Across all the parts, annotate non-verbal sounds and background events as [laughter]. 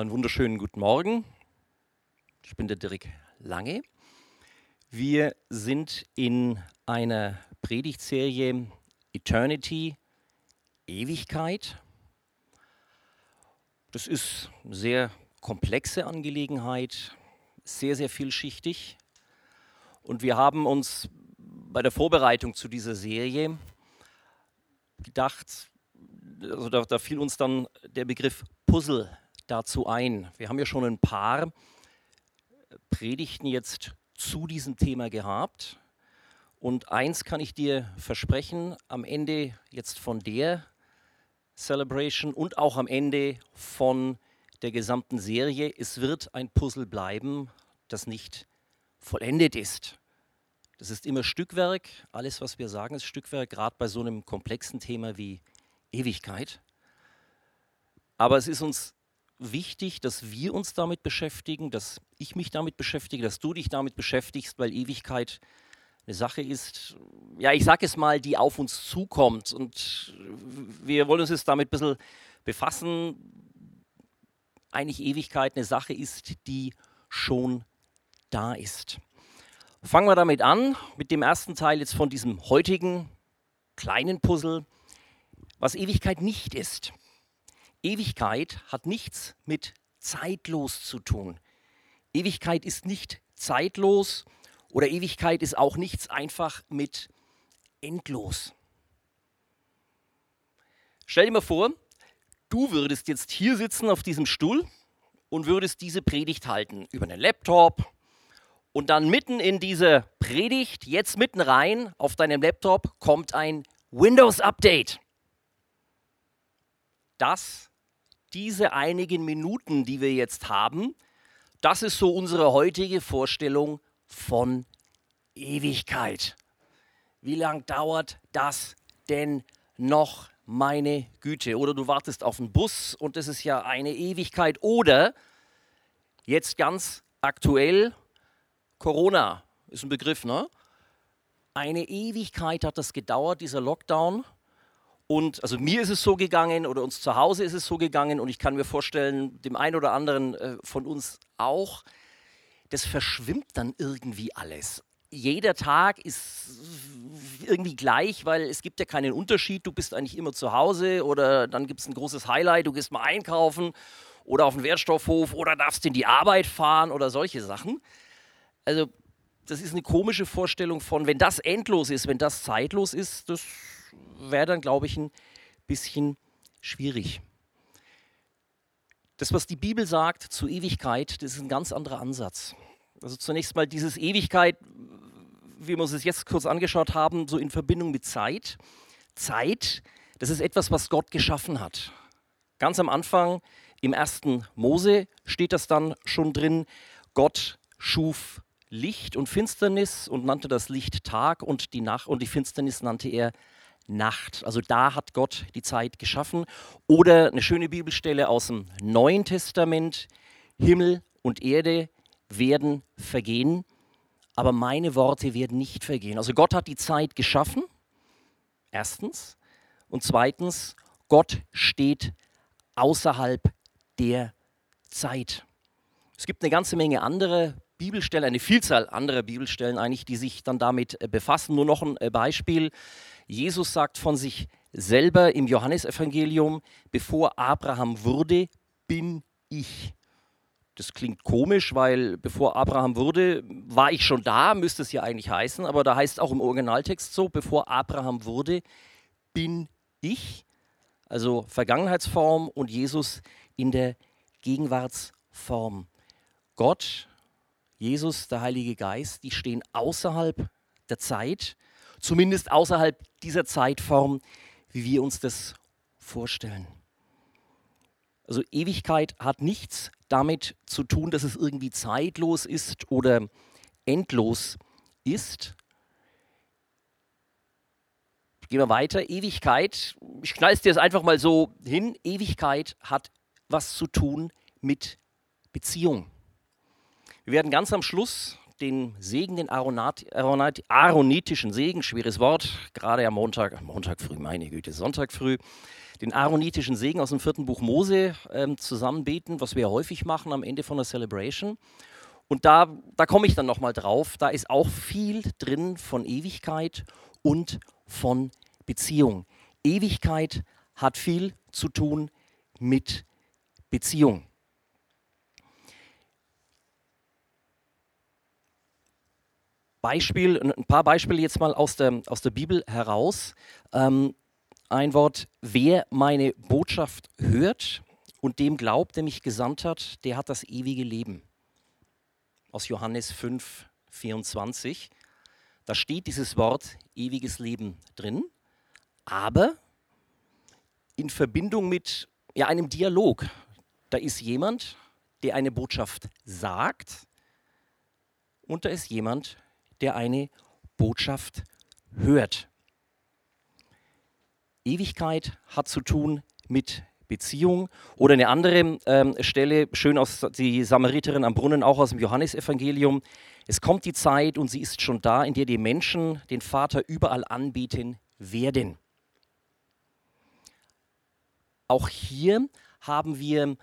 Erstmal einen wunderschönen guten Morgen. Ich bin der Dirk Lange. Wir sind in einer Predigtserie Eternity, Ewigkeit. Das ist eine sehr komplexe Angelegenheit, sehr, sehr vielschichtig. Und wir haben uns bei der Vorbereitung zu dieser Serie gedacht, also da, da fiel uns dann der Begriff Puzzle dazu ein. Wir haben ja schon ein paar Predigten jetzt zu diesem Thema gehabt. Und eins kann ich dir versprechen, am Ende jetzt von der Celebration und auch am Ende von der gesamten Serie, es wird ein Puzzle bleiben, das nicht vollendet ist. Das ist immer Stückwerk. Alles, was wir sagen, ist Stückwerk, gerade bei so einem komplexen Thema wie Ewigkeit. Aber es ist uns wichtig, dass wir uns damit beschäftigen, dass ich mich damit beschäftige, dass du dich damit beschäftigst, weil Ewigkeit eine Sache ist, ja, ich sage es mal, die auf uns zukommt. Und wir wollen uns jetzt damit ein bisschen befassen. Eigentlich Ewigkeit eine Sache ist, die schon da ist. Fangen wir damit an, mit dem ersten Teil jetzt von diesem heutigen kleinen Puzzle, was Ewigkeit nicht ist. Ewigkeit hat nichts mit zeitlos zu tun. Ewigkeit ist nicht zeitlos oder Ewigkeit ist auch nichts einfach mit endlos. Stell dir mal vor, du würdest jetzt hier sitzen auf diesem Stuhl und würdest diese Predigt halten über einen Laptop und dann mitten in diese Predigt, jetzt mitten rein auf deinem Laptop, kommt ein Windows-Update. Das diese einigen Minuten, die wir jetzt haben, das ist so unsere heutige Vorstellung von Ewigkeit. Wie lang dauert das denn noch, meine Güte? Oder du wartest auf einen Bus und das ist ja eine Ewigkeit. Oder jetzt ganz aktuell, Corona ist ein Begriff, ne? Eine Ewigkeit hat das gedauert, dieser Lockdown. Und also mir ist es so gegangen oder uns zu Hause ist es so gegangen und ich kann mir vorstellen, dem einen oder anderen äh, von uns auch, das verschwimmt dann irgendwie alles. Jeder Tag ist irgendwie gleich, weil es gibt ja keinen Unterschied. Du bist eigentlich immer zu Hause oder dann gibt es ein großes Highlight, du gehst mal einkaufen oder auf den Wertstoffhof oder darfst in die Arbeit fahren oder solche Sachen. Also das ist eine komische Vorstellung von, wenn das endlos ist, wenn das zeitlos ist, das wäre dann, glaube ich, ein bisschen schwierig. Das, was die Bibel sagt zu Ewigkeit, das ist ein ganz anderer Ansatz. Also zunächst mal dieses Ewigkeit, wie wir uns es jetzt kurz angeschaut haben, so in Verbindung mit Zeit. Zeit, das ist etwas, was Gott geschaffen hat. Ganz am Anfang im ersten Mose steht das dann schon drin. Gott schuf Licht und Finsternis und nannte das Licht Tag und die Nacht und die Finsternis nannte er Nacht. Also da hat Gott die Zeit geschaffen. Oder eine schöne Bibelstelle aus dem Neuen Testament. Himmel und Erde werden vergehen, aber meine Worte werden nicht vergehen. Also Gott hat die Zeit geschaffen, erstens. Und zweitens, Gott steht außerhalb der Zeit. Es gibt eine ganze Menge andere Bibelstellen, eine Vielzahl anderer Bibelstellen eigentlich, die sich dann damit äh, befassen. Nur noch ein äh, Beispiel. Jesus sagt von sich selber im Johannesevangelium, bevor Abraham wurde, bin ich. Das klingt komisch, weil bevor Abraham wurde, war ich schon da, müsste es ja eigentlich heißen, aber da heißt auch im Originaltext so, bevor Abraham wurde, bin ich. Also Vergangenheitsform und Jesus in der Gegenwartsform. Gott, Jesus, der Heilige Geist, die stehen außerhalb der Zeit zumindest außerhalb dieser Zeitform, wie wir uns das vorstellen. Also Ewigkeit hat nichts damit zu tun, dass es irgendwie zeitlos ist oder endlos ist. Gehen wir weiter. Ewigkeit, ich knall es dir jetzt einfach mal so hin. Ewigkeit hat was zu tun mit Beziehung. Wir werden ganz am Schluss den Segen, den Aaronat, Aaronat, aaronitischen Segen, schweres Wort, gerade am Montag, Montag früh, meine Güte, Sonntag früh, den aaronitischen Segen aus dem vierten Buch Mose ähm, zusammen beten, was wir häufig machen am Ende von der Celebration. Und da, da komme ich dann nochmal drauf, da ist auch viel drin von Ewigkeit und von Beziehung. Ewigkeit hat viel zu tun mit Beziehung. Beispiel, ein paar Beispiele jetzt mal aus der, aus der Bibel heraus. Ähm, ein Wort, wer meine Botschaft hört und dem glaubt, der mich gesandt hat, der hat das ewige Leben. Aus Johannes 5, 24. Da steht dieses Wort ewiges Leben drin, aber in Verbindung mit ja, einem Dialog. Da ist jemand, der eine Botschaft sagt und da ist jemand, der eine Botschaft hört. Ewigkeit hat zu tun mit Beziehung. Oder eine andere ähm, Stelle, schön aus die Samariterin am Brunnen, auch aus dem Johannesevangelium. Es kommt die Zeit und sie ist schon da, in der die Menschen den Vater überall anbieten werden. Auch hier haben wir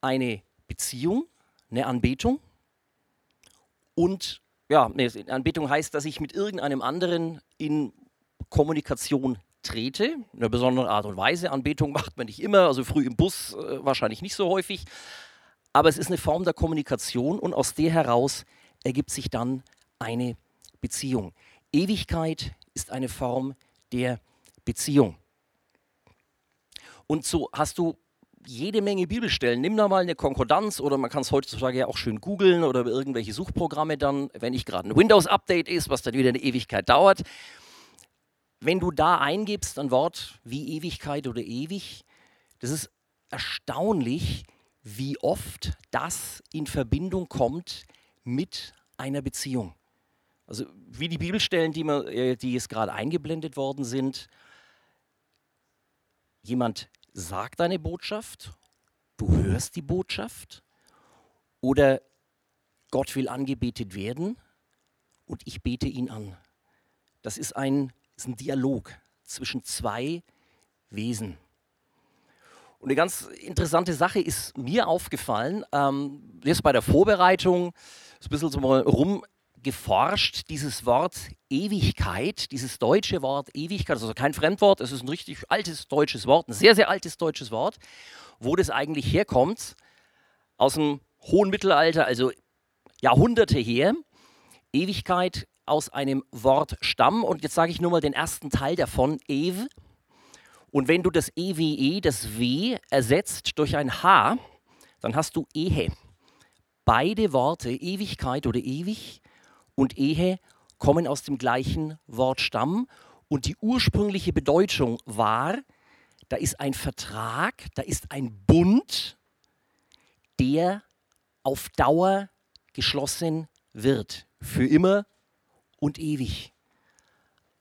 eine Beziehung, eine Anbetung und ja, nee, Anbetung heißt, dass ich mit irgendeinem anderen in Kommunikation trete, in einer besonderen Art und Weise. Anbetung [laughs] macht man nicht immer, also früh im Bus äh, wahrscheinlich nicht so häufig. Aber es ist eine Form der Kommunikation und aus der heraus ergibt sich dann eine Beziehung. Ewigkeit ist eine Form der Beziehung. Und so hast du jede Menge Bibelstellen. Nimm da mal eine Konkordanz oder man kann es heutzutage ja auch schön googeln oder irgendwelche Suchprogramme dann, wenn nicht gerade ein Windows-Update ist, was dann wieder eine Ewigkeit dauert. Wenn du da eingibst ein Wort wie Ewigkeit oder ewig, das ist erstaunlich, wie oft das in Verbindung kommt mit einer Beziehung. Also wie die Bibelstellen, die, man, äh, die jetzt gerade eingeblendet worden sind. Jemand sagt eine Botschaft, du hörst die Botschaft oder Gott will angebetet werden und ich bete ihn an. Das ist ein, ist ein Dialog zwischen zwei Wesen. Und eine ganz interessante Sache ist mir aufgefallen, ähm, jetzt bei der Vorbereitung, ist ein bisschen so mal rum geforscht, dieses Wort Ewigkeit, dieses deutsche Wort Ewigkeit, also kein Fremdwort, es ist ein richtig altes deutsches Wort, ein sehr, sehr altes deutsches Wort, wo das eigentlich herkommt, aus dem hohen Mittelalter, also Jahrhunderte her, Ewigkeit aus einem Wort Stamm und jetzt sage ich nur mal den ersten Teil davon, Ev. Und wenn du das EWE, das W, ersetzt durch ein H, dann hast du Ehe. Beide Worte, Ewigkeit oder ewig, und Ehe kommen aus dem gleichen Wortstamm. Und die ursprüngliche Bedeutung war, da ist ein Vertrag, da ist ein Bund, der auf Dauer geschlossen wird, für immer und ewig.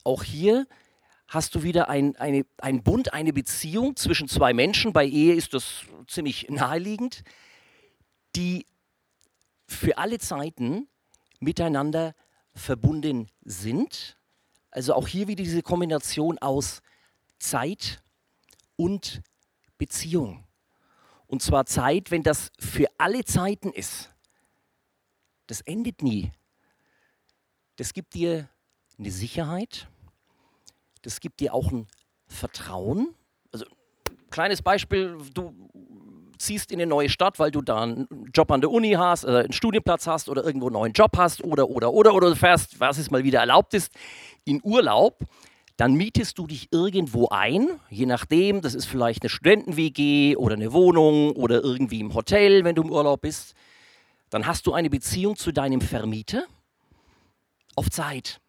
Auch hier hast du wieder ein, eine, ein Bund, eine Beziehung zwischen zwei Menschen, bei Ehe ist das ziemlich naheliegend, die für alle Zeiten miteinander verbunden sind. Also auch hier wieder diese Kombination aus Zeit und Beziehung. Und zwar Zeit, wenn das für alle Zeiten ist. Das endet nie. Das gibt dir eine Sicherheit. Das gibt dir auch ein Vertrauen. Also kleines Beispiel, du ziehst in eine neue Stadt, weil du da einen Job an der Uni hast, äh, einen Studienplatz hast oder irgendwo einen neuen Job hast oder, oder, oder, oder du fährst, was es mal wieder erlaubt ist, in Urlaub, dann mietest du dich irgendwo ein, je nachdem, das ist vielleicht eine Studenten-WG oder eine Wohnung oder irgendwie im Hotel, wenn du im Urlaub bist. Dann hast du eine Beziehung zu deinem Vermieter auf Zeit.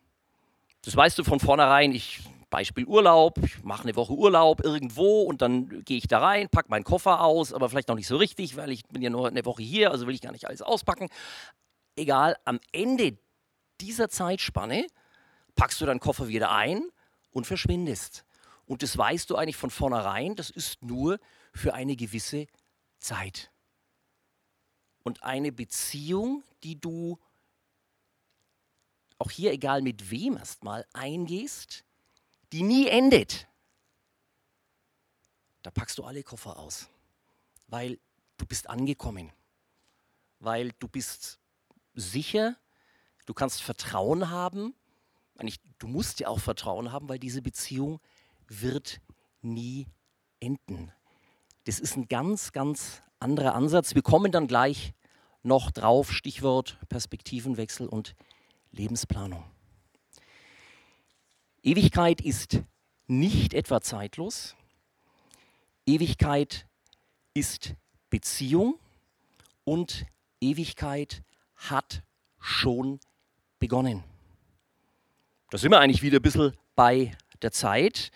Das weißt du von vornherein, ich Beispiel Urlaub, ich mache eine Woche Urlaub irgendwo und dann gehe ich da rein, packe meinen Koffer aus, aber vielleicht noch nicht so richtig, weil ich bin ja nur eine Woche hier, also will ich gar nicht alles auspacken. Egal, am Ende dieser Zeitspanne packst du deinen Koffer wieder ein und verschwindest. Und das weißt du eigentlich von vornherein, das ist nur für eine gewisse Zeit. Und eine Beziehung, die du auch hier egal mit wem erstmal, eingehst, die nie endet, da packst du alle Koffer aus, weil du bist angekommen, weil du bist sicher, du kannst Vertrauen haben, eigentlich, du musst ja auch Vertrauen haben, weil diese Beziehung wird nie enden. Das ist ein ganz, ganz anderer Ansatz. Wir kommen dann gleich noch drauf, Stichwort Perspektivenwechsel und Lebensplanung. Ewigkeit ist nicht etwa zeitlos. Ewigkeit ist Beziehung und Ewigkeit hat schon begonnen. Da sind wir eigentlich wieder ein bisschen bei der Zeit.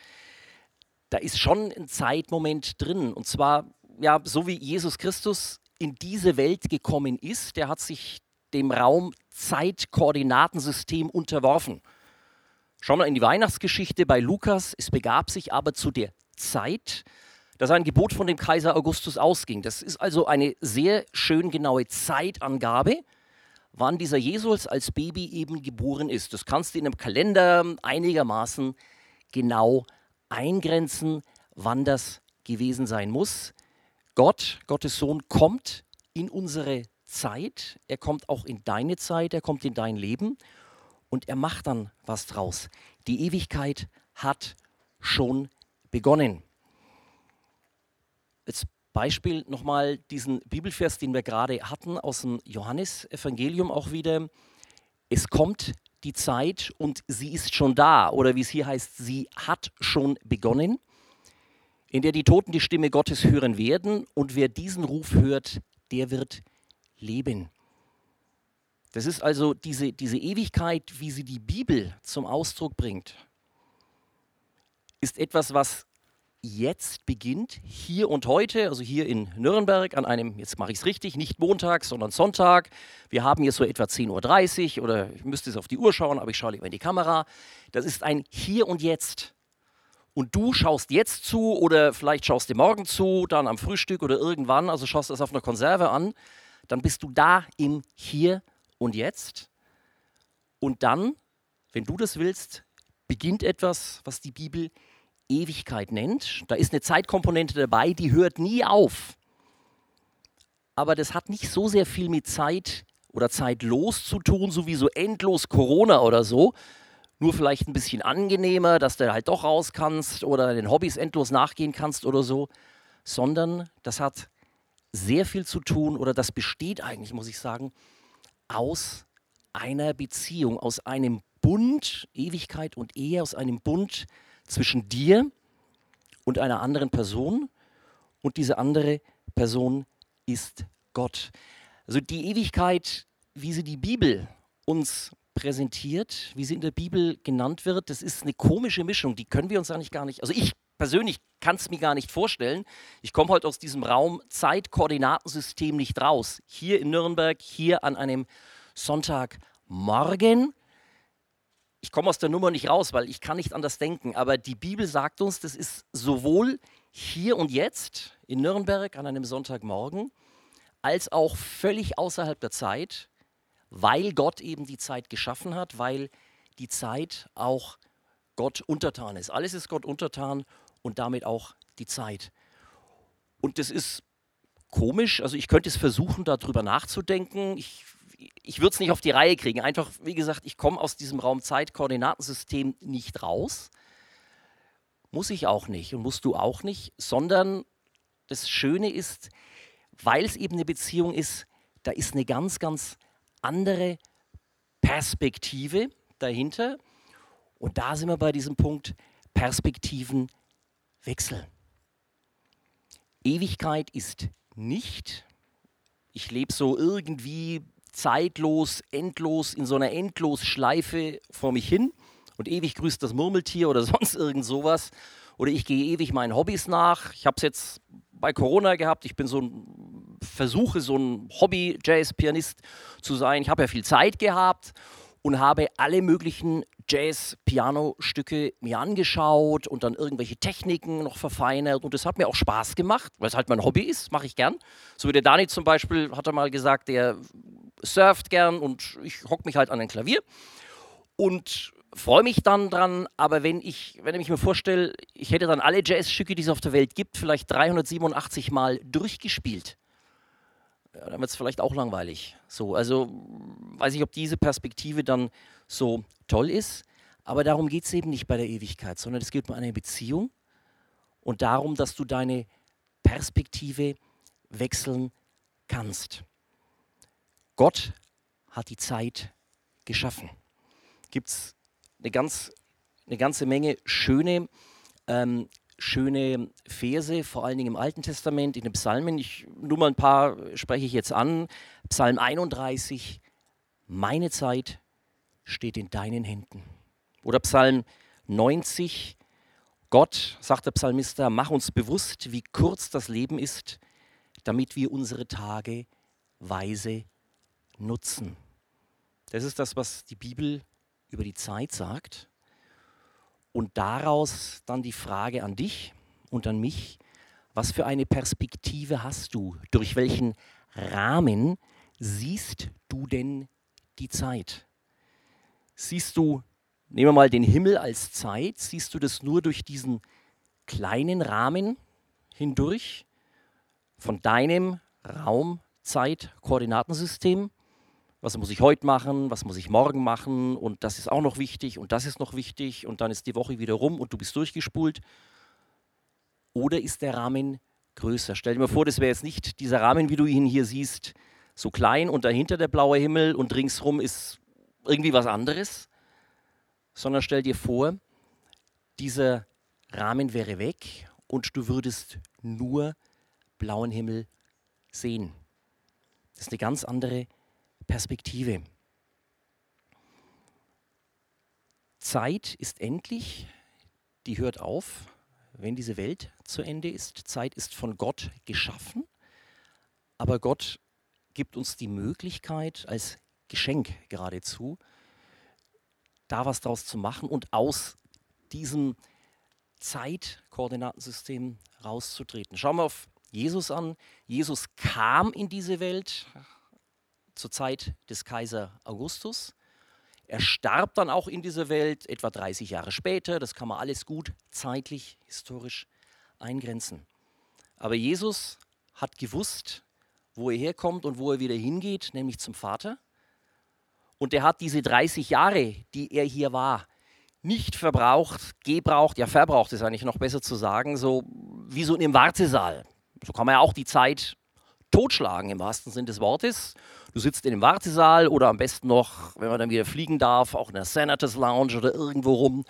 Da ist schon ein Zeitmoment drin. Und zwar, ja, so wie Jesus Christus in diese Welt gekommen ist, der hat sich dem Raum-Zeit-Koordinatensystem unterworfen. Schauen wir in die Weihnachtsgeschichte bei Lukas. Es begab sich aber zu der Zeit, dass ein Gebot von dem Kaiser Augustus ausging. Das ist also eine sehr schön genaue Zeitangabe, wann dieser Jesus als Baby eben geboren ist. Das kannst du in einem Kalender einigermaßen genau eingrenzen, wann das gewesen sein muss. Gott, Gottes Sohn, kommt in unsere Zeit, er kommt auch in deine Zeit, er kommt in dein Leben und er macht dann was draus. Die Ewigkeit hat schon begonnen. Als Beispiel nochmal diesen Bibelvers, den wir gerade hatten, aus dem Johannesevangelium auch wieder. Es kommt die Zeit und sie ist schon da, oder wie es hier heißt, sie hat schon begonnen, in der die Toten die Stimme Gottes hören werden und wer diesen Ruf hört, der wird leben. Das ist also diese, diese Ewigkeit, wie sie die Bibel zum Ausdruck bringt, ist etwas, was jetzt beginnt, hier und heute, also hier in Nürnberg, an einem, jetzt mache ich es richtig, nicht Montag, sondern Sonntag. Wir haben hier so etwa 10.30 Uhr oder ich müsste es auf die Uhr schauen, aber ich schaue lieber in die Kamera. Das ist ein Hier und Jetzt. Und du schaust jetzt zu oder vielleicht schaust du morgen zu, dann am Frühstück oder irgendwann, also schaust du es auf einer Konserve an, dann bist du da im Hier und Jetzt. Und dann, wenn du das willst, beginnt etwas, was die Bibel Ewigkeit nennt. Da ist eine Zeitkomponente dabei, die hört nie auf. Aber das hat nicht so sehr viel mit Zeit oder zeitlos zu tun, so wie so endlos Corona oder so. Nur vielleicht ein bisschen angenehmer, dass du halt doch raus kannst oder den Hobbys endlos nachgehen kannst oder so. Sondern das hat sehr viel zu tun oder das besteht eigentlich, muss ich sagen, aus einer Beziehung, aus einem Bund, Ewigkeit und Ehe, aus einem Bund, zwischen dir und einer anderen Person und diese andere Person ist Gott. Also die Ewigkeit, wie sie die Bibel uns präsentiert, wie sie in der Bibel genannt wird, das ist eine komische Mischung, die können wir uns eigentlich gar nicht, also ich persönlich kann es mir gar nicht vorstellen. Ich komme heute aus diesem Raum Zeit-Koordinatensystem nicht raus. Hier in Nürnberg, hier an einem Sonntagmorgen ich komme aus der Nummer nicht raus, weil ich kann nicht anders denken. Aber die Bibel sagt uns, das ist sowohl hier und jetzt in Nürnberg an einem Sonntagmorgen, als auch völlig außerhalb der Zeit, weil Gott eben die Zeit geschaffen hat, weil die Zeit auch Gott untertan ist. Alles ist Gott untertan und damit auch die Zeit. Und das ist komisch, also ich könnte es versuchen, darüber nachzudenken. Ich ich würde es nicht auf die Reihe kriegen. Einfach, wie gesagt, ich komme aus diesem Raum-Zeit-Koordinatensystem nicht raus. Muss ich auch nicht und musst du auch nicht, sondern das Schöne ist, weil es eben eine Beziehung ist, da ist eine ganz, ganz andere Perspektive dahinter. Und da sind wir bei diesem Punkt Perspektivenwechsel. Ewigkeit ist nicht, ich lebe so irgendwie zeitlos, endlos, in so einer Endlosschleife vor mich hin und ewig grüßt das Murmeltier oder [laughs] sonst irgend sowas. Oder ich gehe ewig meinen Hobbys nach. Ich habe es jetzt bei Corona gehabt. Ich bin so ein, versuche so ein Hobby-Jazz-Pianist zu sein. Ich habe ja viel Zeit gehabt und habe alle möglichen Jazz-Piano-Stücke mir angeschaut und dann irgendwelche Techniken noch verfeinert. Und das hat mir auch Spaß gemacht, weil es halt mein Hobby ist, mache ich gern. So wie der Dani zum Beispiel hat er mal gesagt, der surft gern und ich hocke mich halt an ein Klavier. und freue mich dann dran, aber wenn ich, wenn ich mir vorstelle, ich hätte dann alle Jazzstücke, die es auf der Welt gibt, vielleicht 387 Mal durchgespielt, ja, dann wird es vielleicht auch langweilig. So, also weiß ich, ob diese Perspektive dann so toll ist, aber darum geht es eben nicht bei der Ewigkeit, sondern es geht um eine Beziehung und darum, dass du deine Perspektive wechseln kannst. Gott hat die Zeit geschaffen. Gibt es eine, ganz, eine ganze Menge schöne, ähm, schöne Verse, vor allen Dingen im Alten Testament, in den Psalmen. Ich, nur mal ein paar spreche ich jetzt an. Psalm 31, meine Zeit steht in deinen Händen. Oder Psalm 90, Gott, sagt der Psalmister, mach uns bewusst, wie kurz das Leben ist, damit wir unsere Tage weise nutzen. Das ist das, was die Bibel über die Zeit sagt. Und daraus dann die Frage an dich und an mich, was für eine Perspektive hast du? Durch welchen Rahmen siehst du denn die Zeit? Siehst du, nehmen wir mal den Himmel als Zeit, siehst du das nur durch diesen kleinen Rahmen hindurch von deinem Raum-Zeit-Koordinatensystem? Was muss ich heute machen, was muss ich morgen machen und das ist auch noch wichtig und das ist noch wichtig und dann ist die Woche wieder rum und du bist durchgespult? Oder ist der Rahmen größer? Stell dir mal vor, das wäre jetzt nicht dieser Rahmen, wie du ihn hier siehst, so klein und dahinter der blaue Himmel und ringsrum ist irgendwie was anderes, sondern stell dir vor, dieser Rahmen wäre weg und du würdest nur blauen Himmel sehen. Das ist eine ganz andere Perspektive. Zeit ist endlich, die hört auf, wenn diese Welt zu Ende ist. Zeit ist von Gott geschaffen, aber Gott gibt uns die Möglichkeit, als Geschenk geradezu, da was draus zu machen und aus diesem Zeitkoordinatensystem rauszutreten. Schauen wir auf Jesus an. Jesus kam in diese Welt, zur Zeit des Kaiser Augustus. Er starb dann auch in dieser Welt etwa 30 Jahre später. Das kann man alles gut zeitlich, historisch eingrenzen. Aber Jesus hat gewusst, wo er herkommt und wo er wieder hingeht, nämlich zum Vater. Und er hat diese 30 Jahre, die er hier war, nicht verbraucht, gebraucht, ja verbraucht ist eigentlich noch besser zu sagen, so wie so in einem Wartesaal. So kann man ja auch die Zeit totschlagen im wahrsten Sinne des Wortes. Du sitzt in dem Wartesaal oder am besten noch, wenn man dann wieder fliegen darf, auch in der Senators Lounge oder irgendwo rum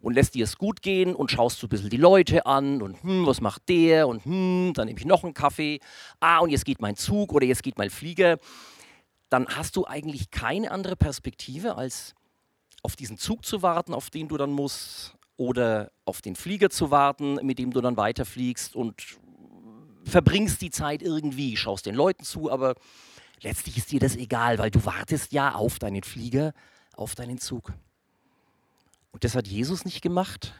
und lässt dir es gut gehen und schaust so ein bisschen die Leute an und hm, was macht der und hm, dann nehme ich noch einen Kaffee. Ah, und jetzt geht mein Zug oder jetzt geht mein Flieger. Dann hast du eigentlich keine andere Perspektive, als auf diesen Zug zu warten, auf den du dann musst, oder auf den Flieger zu warten, mit dem du dann weiterfliegst und verbringst die Zeit irgendwie, schaust den Leuten zu, aber letztlich ist dir das egal, weil du wartest ja auf deinen Flieger, auf deinen Zug. Und das hat Jesus nicht gemacht.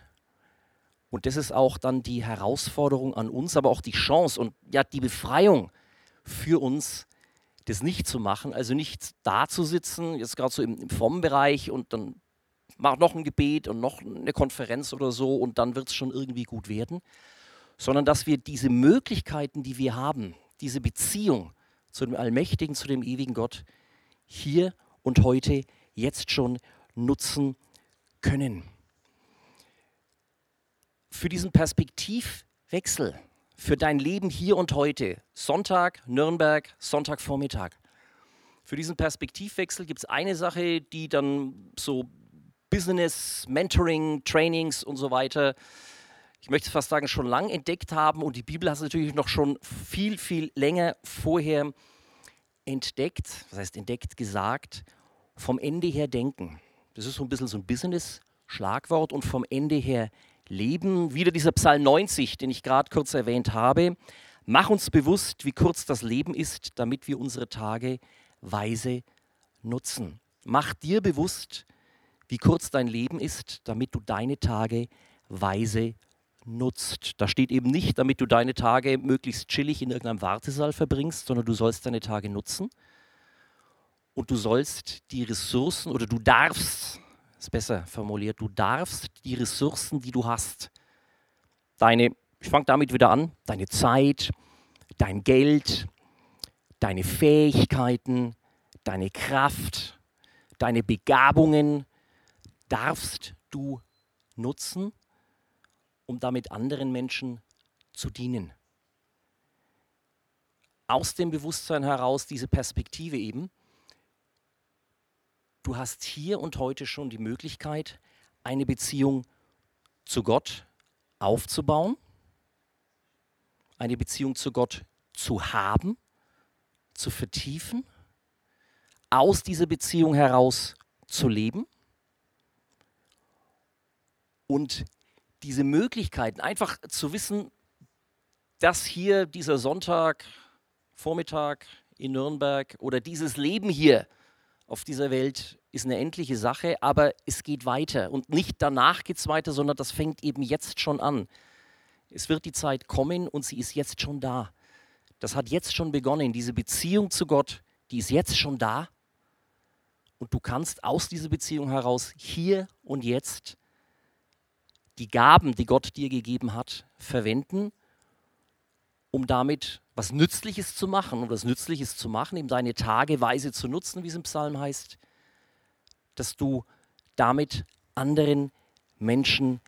Und das ist auch dann die Herausforderung an uns, aber auch die Chance und ja die Befreiung für uns, das nicht zu machen. Also nicht da zu sitzen, jetzt gerade so im, im FOM-Bereich und dann mach noch ein Gebet und noch eine Konferenz oder so und dann wird es schon irgendwie gut werden, sondern dass wir diese Möglichkeiten, die wir haben, diese Beziehung zu dem Allmächtigen, zu dem ewigen Gott, hier und heute, jetzt schon nutzen können. Für diesen Perspektivwechsel, für dein Leben hier und heute, Sonntag, Nürnberg, Sonntagvormittag, für diesen Perspektivwechsel gibt es eine Sache, die dann so Business, Mentoring, Trainings und so weiter ich möchte fast sagen, schon lang entdeckt haben und die Bibel hat es natürlich noch schon viel, viel länger vorher entdeckt, das heißt entdeckt, gesagt, vom Ende her denken. Das ist so ein bisschen so ein Business-Schlagwort und vom Ende her leben. Wieder dieser Psalm 90, den ich gerade kurz erwähnt habe. Mach uns bewusst, wie kurz das Leben ist, damit wir unsere Tage weise nutzen. Mach dir bewusst, wie kurz dein Leben ist, damit du deine Tage weise nutzt. Da steht eben nicht, damit du deine Tage möglichst chillig in irgendeinem Wartesaal verbringst, sondern du sollst deine Tage nutzen und du sollst die Ressourcen oder du darfst ist besser formuliert, du darfst die Ressourcen, die du hast, deine, ich fange damit wieder an, deine Zeit, dein Geld, deine Fähigkeiten, deine Kraft, deine Begabungen, darfst du nutzen, um damit anderen Menschen zu dienen. Aus dem Bewusstsein heraus diese Perspektive eben, du hast hier und heute schon die Möglichkeit, eine Beziehung zu Gott aufzubauen, eine Beziehung zu Gott zu haben, zu vertiefen, aus dieser Beziehung heraus zu leben und diese Möglichkeiten, einfach zu wissen, dass hier dieser Sonntag, Vormittag in Nürnberg oder dieses Leben hier auf dieser Welt ist eine endliche Sache, aber es geht weiter und nicht danach geht es weiter, sondern das fängt eben jetzt schon an. Es wird die Zeit kommen und sie ist jetzt schon da. Das hat jetzt schon begonnen. Diese Beziehung zu Gott, die ist jetzt schon da. Und du kannst aus dieser Beziehung heraus hier und jetzt die Gaben, die Gott dir gegeben hat, verwenden, um damit was Nützliches zu machen. Um das Nützliches zu machen, eben deine Tage weise zu nutzen, wie es im Psalm heißt, dass du damit anderen Menschen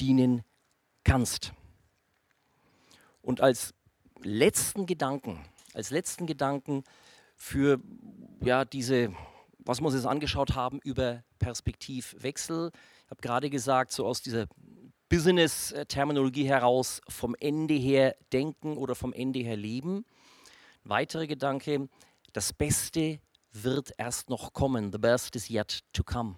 dienen kannst. Und als letzten Gedanken, als letzten Gedanken für ja, diese, was wir uns jetzt angeschaut haben über Perspektivwechsel. Ich habe gerade gesagt, so aus dieser Business-Terminologie heraus vom Ende her denken oder vom Ende her leben. Weiterer Gedanke, das Beste wird erst noch kommen. The best is yet to come.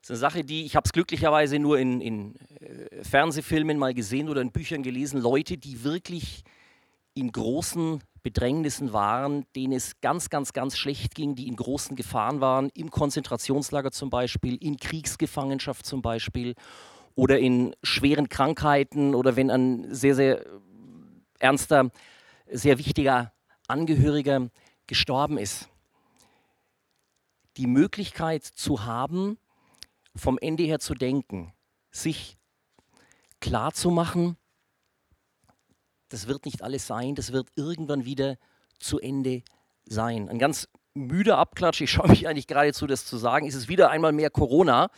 Das ist eine Sache, die ich habe es glücklicherweise nur in, in äh, Fernsehfilmen mal gesehen oder in Büchern gelesen. Leute, die wirklich in großen Bedrängnissen waren, denen es ganz, ganz, ganz schlecht ging, die in großen Gefahren waren, im Konzentrationslager zum Beispiel, in Kriegsgefangenschaft zum Beispiel oder in schweren Krankheiten oder wenn ein sehr, sehr ernster, sehr wichtiger Angehöriger gestorben ist. Die Möglichkeit zu haben, vom Ende her zu denken, sich klar zu machen, das wird nicht alles sein, das wird irgendwann wieder zu Ende sein. Ein ganz müder Abklatsch, ich schaue mich eigentlich geradezu, das zu sagen, ist es wieder einmal mehr Corona.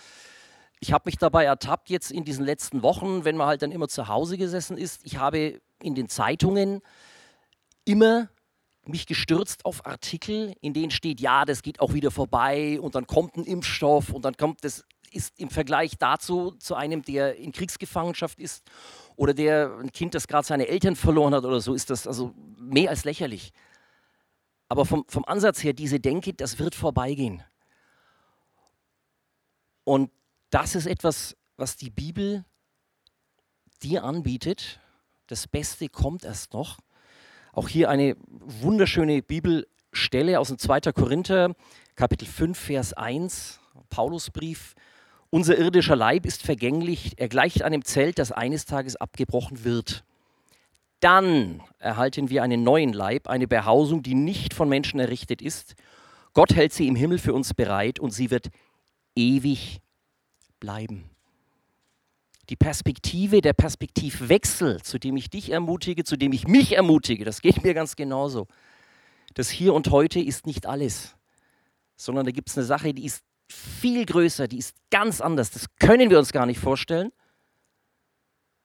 Ich habe mich dabei ertappt jetzt in diesen letzten Wochen, wenn man halt dann immer zu Hause gesessen ist. Ich habe in den Zeitungen immer mich gestürzt auf Artikel, in denen steht, ja, das geht auch wieder vorbei und dann kommt ein Impfstoff und dann kommt das ist im Vergleich dazu zu einem, der in Kriegsgefangenschaft ist oder der ein Kind, das gerade seine Eltern verloren hat oder so, ist das also mehr als lächerlich. Aber vom, vom Ansatz her, diese Denke, das wird vorbeigehen. Und das ist etwas, was die Bibel dir anbietet. Das Beste kommt erst noch. Auch hier eine wunderschöne Bibelstelle aus dem 2. Korinther, Kapitel 5, Vers 1, Paulusbrief. Unser irdischer Leib ist vergänglich, er gleicht einem Zelt, das eines Tages abgebrochen wird. Dann erhalten wir einen neuen Leib, eine Behausung, die nicht von Menschen errichtet ist. Gott hält sie im Himmel für uns bereit und sie wird ewig bleiben. Die Perspektive, der Perspektivwechsel, zu dem ich dich ermutige, zu dem ich mich ermutige, das geht mir ganz genauso. Das Hier und Heute ist nicht alles, sondern da gibt es eine Sache, die ist viel größer, die ist ganz anders. Das können wir uns gar nicht vorstellen.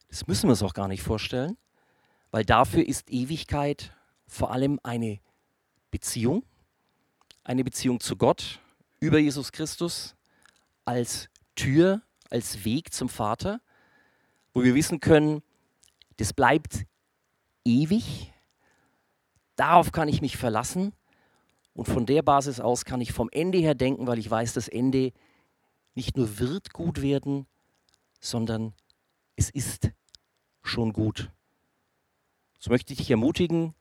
Das müssen wir uns auch gar nicht vorstellen, weil dafür ist Ewigkeit vor allem eine Beziehung, eine Beziehung zu Gott über Jesus Christus als Tür, als Weg zum Vater, wo wir wissen können, das bleibt ewig, darauf kann ich mich verlassen und von der Basis aus kann ich vom Ende her denken, weil ich weiß, das Ende nicht nur wird gut werden, sondern es ist schon gut. So möchte ich dich ermutigen,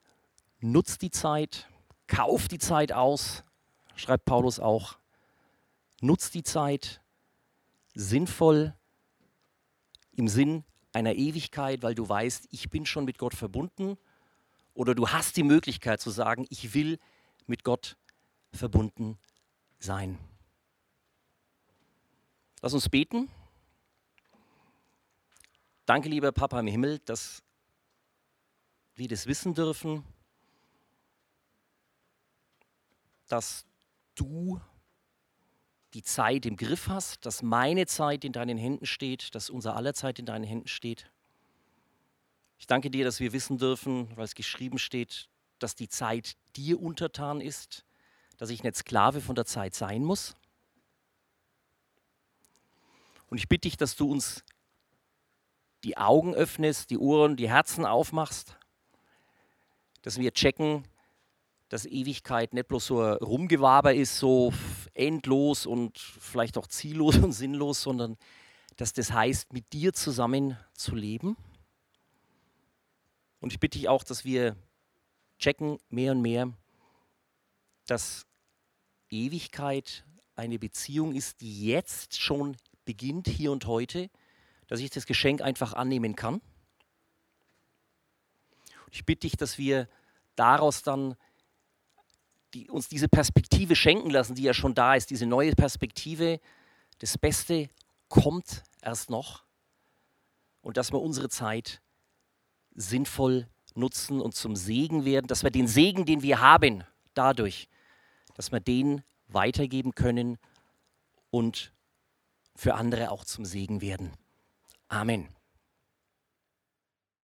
nutz die Zeit, kauf die Zeit aus, schreibt Paulus auch. Nutz die Zeit sinnvoll im Sinn einer Ewigkeit, weil du weißt, ich bin schon mit Gott verbunden. Oder du hast die Möglichkeit zu sagen, ich will mit Gott verbunden sein. Lass uns beten. Danke, lieber Papa im Himmel, dass wir das wissen dürfen, dass du die Zeit im Griff hast, dass meine Zeit in deinen Händen steht, dass unser aller Zeit in deinen Händen steht. Ich danke dir, dass wir wissen dürfen, weil es geschrieben steht, dass die Zeit dir untertan ist, dass ich nicht Sklave von der Zeit sein muss. Und ich bitte dich, dass du uns die Augen öffnest, die Ohren, die Herzen aufmachst, dass wir checken, dass Ewigkeit nicht bloß so ein Rumgewaber ist, so endlos und vielleicht auch ziellos und sinnlos, sondern dass das heißt, mit dir zusammen zu leben. Und ich bitte dich auch, dass wir checken mehr und mehr, dass Ewigkeit eine Beziehung ist, die jetzt schon beginnt, hier und heute, dass ich das Geschenk einfach annehmen kann. Ich bitte dich, dass wir daraus dann die, uns diese Perspektive schenken lassen, die ja schon da ist, diese neue Perspektive. Das Beste kommt erst noch und dass wir unsere Zeit sinnvoll nutzen und zum Segen werden, dass wir den Segen, den wir haben, dadurch, dass wir den weitergeben können und für andere auch zum Segen werden. Amen.